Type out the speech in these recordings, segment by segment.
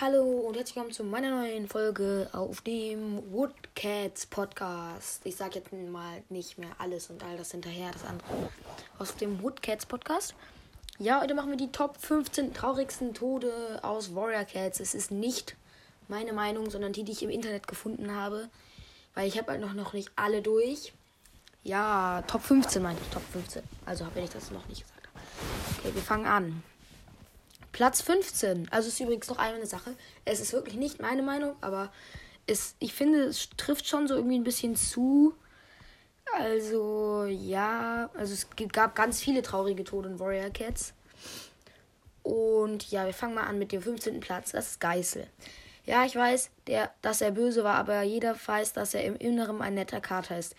Hallo und herzlich willkommen zu meiner neuen Folge auf dem Woodcats Podcast. Ich sage jetzt mal nicht mehr alles und all das hinterher, das andere. Aus dem Woodcats Podcast. Ja, heute machen wir die Top 15 traurigsten Tode aus Warrior Cats. Es ist nicht meine Meinung, sondern die, die ich im Internet gefunden habe. Weil ich habe halt noch, noch nicht alle durch. Ja, Top 15 meinte ich, Top 15. Also, wenn ich das noch nicht gesagt habe. Okay, wir fangen an. Platz 15. Also ist übrigens noch eine Sache. Es ist wirklich nicht meine Meinung, aber es, ich finde, es trifft schon so irgendwie ein bisschen zu. Also, ja, also es gab ganz viele traurige Tode in Warrior Cats. Und ja, wir fangen mal an mit dem 15. Platz. Das ist Geißel. Ja, ich weiß, der, dass er böse war, aber jeder weiß, dass er im Inneren ein netter Kater ist.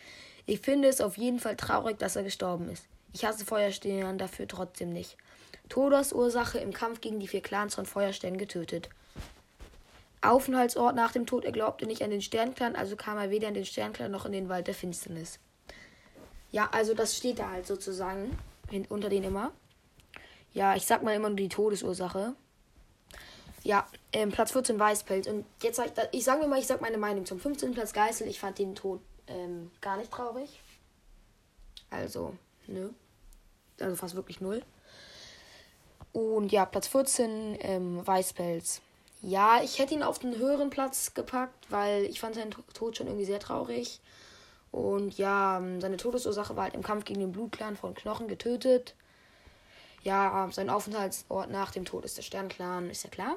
Ich finde es auf jeden Fall traurig, dass er gestorben ist. Ich hasse Feuerstehern dafür trotzdem nicht. Todesursache im Kampf gegen die vier Clans von Feuerstern getötet. Aufenthaltsort nach dem Tod, er glaubte nicht an den Sternclan, also kam er weder in den Sternclan noch in den Wald der Finsternis. Ja, also das steht da halt sozusagen unter denen immer. Ja, ich sag mal immer nur die Todesursache. Ja, ähm, Platz 14 Weißpelz. Und jetzt sag ich, ich sage mir mal, ich sag meine Meinung zum 15. Platz Geißel. Ich fand den Tod ähm, gar nicht traurig. Also, nö. Also fast wirklich null. Und ja, Platz 14, ähm, Weißpelz. Ja, ich hätte ihn auf den höheren Platz gepackt, weil ich fand seinen Tod schon irgendwie sehr traurig. Und ja, ähm, seine Todesursache war halt im Kampf gegen den Blutclan von Knochen getötet. Ja, sein Aufenthaltsort nach dem Tod ist der Sternclan, ist ja klar.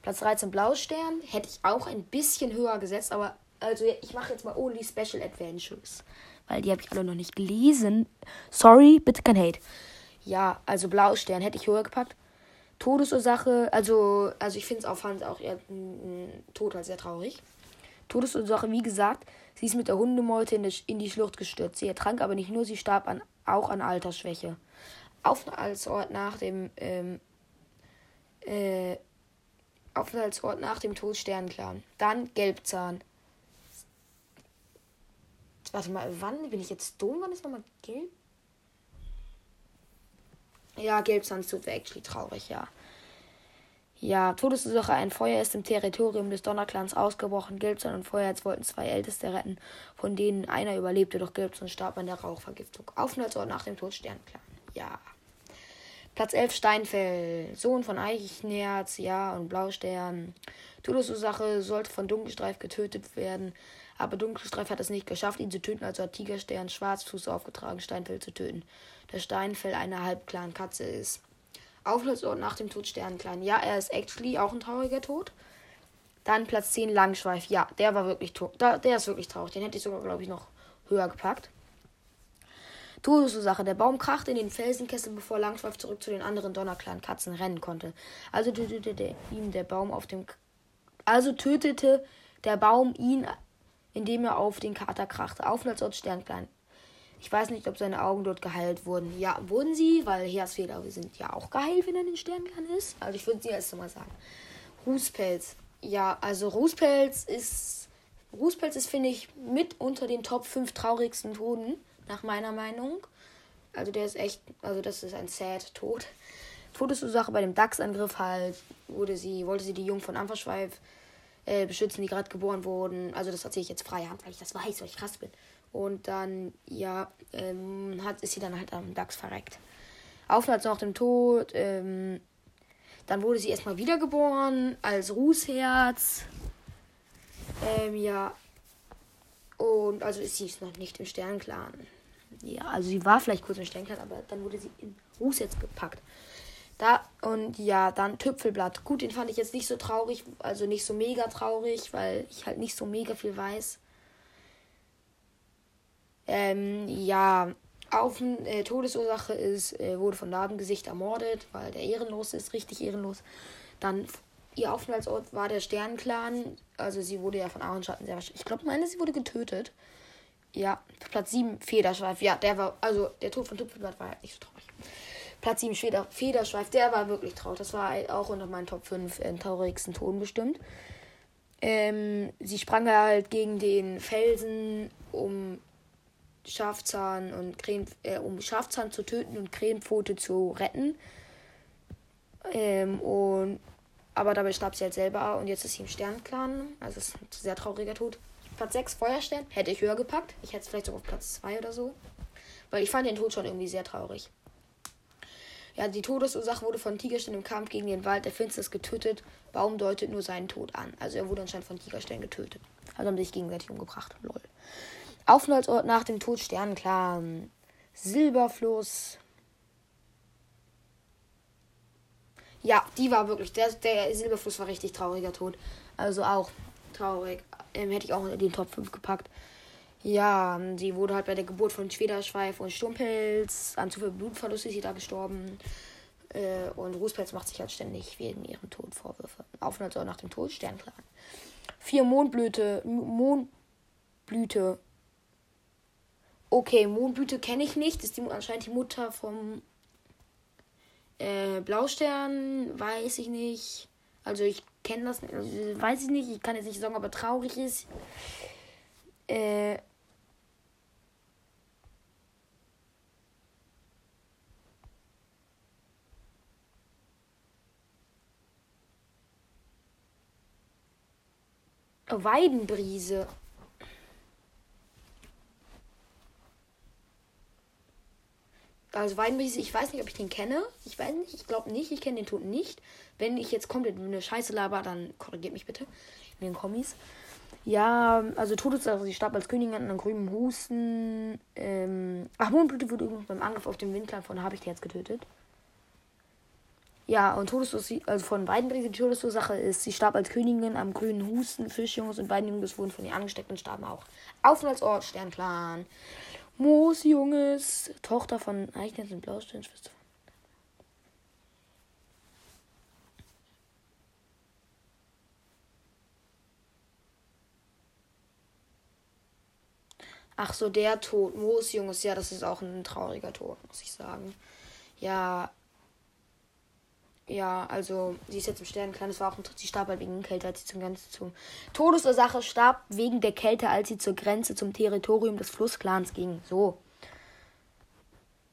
Platz 13 Blaustern hätte ich auch ein bisschen höher gesetzt, aber also ich mache jetzt mal Only Special Adventures, weil die habe ich alle noch nicht gelesen. Sorry, bitte kein Hate. Ja, also Blaustern hätte ich höher gepackt. Todesursache, also, also ich finde es auch, fand auch eher m, Tod halt sehr traurig. Todesursache, wie gesagt, sie ist mit der Hundemeute in, die, in die Schlucht gestürzt. Sie ertrank aber nicht nur, sie starb an, auch an Altersschwäche. Aufenthaltsort nach dem ähm, äh, Aufenthaltsort nach dem Tod Sternclan. Dann Gelbzahn. Warte mal, wann bin ich jetzt dumm? Wann ist nochmal gelb? Ja, Gelbsandstut wäre actually traurig, ja. Ja, Todesursache, ein Feuer ist im Territorium des Donnerclans ausgebrochen. Gelbson und Feuerherz wollten zwei Älteste retten, von denen einer überlebte, doch Gelbson starb an der Rauchvergiftung. Aufenthaltsort nach dem Tod Sternclan. Ja. Platz 11 Steinfell, Sohn von Eichenherz, ja, und Blaustern. Todesursache sollte von Dunkelstreif getötet werden, aber Dunkelstreif hat es nicht geschafft, ihn zu töten, also hat Tigerstern Schwarzfuß aufgetragen, Steinfell zu töten. Der Steinfell eine Halbclan-Katze ist. Aufenthaltsort nach dem Tod Sternenklein. Ja, er ist actually auch ein trauriger Tod. Dann Platz 10 Langschweif. Ja, der war wirklich tot. Der ist wirklich traurig. Den hätte ich sogar, glaube ich, noch höher gepackt. Todesursache. Der Baum krachte in den Felsenkessel, bevor Langschweif zurück zu den anderen Donnerclan-Katzen rennen konnte. Also tötete der, der Baum auf dem. Also tötete der Baum ihn, indem er auf den Kater krachte. Aufenthaltsort Sternklein. Ich weiß nicht, ob seine Augen dort geheilt wurden. Ja, wurden sie, weil Heeresfehler sind ja auch geheilt, wenn er den Sternklan ist. Also ich würde sie erst mal sagen. Rußpelz. Ja, also Rußpelz ist. Rußpelz ist, finde ich, mit unter den Top 5 traurigsten Toten, nach meiner Meinung. Also der ist echt, also das ist ein sad Tod. Todesursache bei dem Dachsangriff halt, wurde sie, wollte sie die Jungen von Ampferschweif äh, beschützen, die gerade geboren wurden. Also das erzähle ich jetzt freihand, weil ich das weiß, weil ich krass bin. Und dann, ja, ähm, hat, ist sie dann halt am Dachs verreckt. Aufenthalt nach dem Tod. Ähm, dann wurde sie erstmal wiedergeboren als Rußherz. Ähm, ja. Und also ist sie noch nicht im Sternclan. Ja, also sie war vielleicht kurz im Sternclan, aber dann wurde sie in Rußherz gepackt. Da und ja, dann Tüpfelblatt. Gut, den fand ich jetzt nicht so traurig, also nicht so mega traurig, weil ich halt nicht so mega viel weiß. Ähm, ja, auf äh, Todesursache ist, äh, wurde von Narbengesicht ermordet, weil der ehrenlos ist, richtig ehrenlos. Dann ihr Aufenthaltsort war der Sternenclan. Also sie wurde ja von Aaronschatten sehr wahrscheinlich. Ich glaube, meine, sie wurde getötet. Ja, Platz 7, Federschweif. Ja, der war, also der Tod von Tupfelblatt war halt nicht so traurig. Platz 7, Feder, Federschweif, der war wirklich traurig. Das war halt auch unter meinen Top 5 äh, traurigsten Toten bestimmt. Ähm, sie sprang halt gegen den Felsen, um Schafzahn und Krähen, äh, um Schafzahn zu töten und Krähenpfote zu retten. Ähm, und aber dabei starb sie halt selber und jetzt ist sie im Sternclan. Also ist ein sehr trauriger Tod. Platz 6, Feuerstern. Hätte ich höher gepackt. Ich hätte es vielleicht sogar auf Platz 2 oder so. Weil ich fand den Tod schon irgendwie sehr traurig. Ja, die Todesursache wurde von Tigerstern im Kampf gegen den Wald der Finsternis getötet. Baum deutet nur seinen Tod an. Also er wurde anscheinend von Tigerstern getötet. Also haben sich gegenseitig umgebracht. Lol. Aufenthaltsort nach dem Tod Sternenclan. Silberfluss. Ja, die war wirklich. Der, der Silberfluss war richtig trauriger Tod. Also auch traurig. Ähm, hätte ich auch in den Top 5 gepackt. Ja, sie wurde halt bei der Geburt von Schwederschweif und Sturmpelz. An zu viel Blutverlust ist sie da gestorben. Äh, und Rußpelz macht sich halt ständig wegen ihrem Tod Vorwürfe. Aufenthaltsort nach dem Tod Sternclan. Vier Mondblüte. Mondblüte Okay, Mondblüte kenne ich nicht. Das ist die, anscheinend die Mutter vom äh, Blaustern. Weiß ich nicht. Also ich kenne das, also weiß ich nicht. Ich kann jetzt nicht sagen, ob er traurig ist. Äh, Weidenbrise. Also Weinbrise, ich weiß nicht, ob ich den kenne. Ich weiß nicht, ich glaube nicht, ich kenne den Toten nicht. Wenn ich jetzt komplett eine Scheiße laber, dann korrigiert mich bitte in den Kommis. Ja, also Todesursache, sie starb als Königin an einem grünen Husten. Ähm, ach, Mondblüte wurde übrigens beim Angriff auf den Windklang von Habichtherz getötet. Ja, und Todesursache, also von Weidenbrise, die Todesursache ist, sie starb als Königin am grünen Husten. Fischjungs und Weidenjungs wurden von ihr angesteckt und starben auch. Aufenthaltsort, Sternclan. Moosjunges, Tochter von Eichnerz und Blaustein, Schwester von. Ach so, der Tod. Moosjunges, ja, das ist auch ein trauriger Tod, muss ich sagen. Ja, ja, also sie ist jetzt im Sternenklan. Es war auch ein, sie starb halt wegen Kälte, als sie zum Grenze zum Todesursache starb wegen der Kälte, als sie zur Grenze zum Territorium des Flussclans ging. So.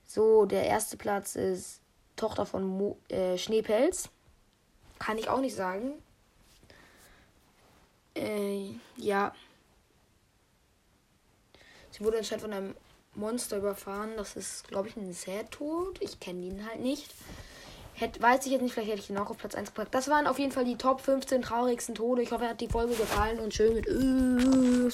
So, der erste Platz ist Tochter von Mo äh, Schneepelz. Kann ich auch nicht sagen. Äh, ja. Sie wurde anscheinend von einem Monster überfahren. Das ist, glaube ich, ein Sad-Tod. Ich kenne ihn halt nicht. Hätt, weiß ich jetzt nicht, vielleicht hätte ich ihn auch auf Platz 1 gepackt. Das waren auf jeden Fall die Top 15 traurigsten Tode. Ich hoffe, er hat die Folge gefallen und schön mit. Äh,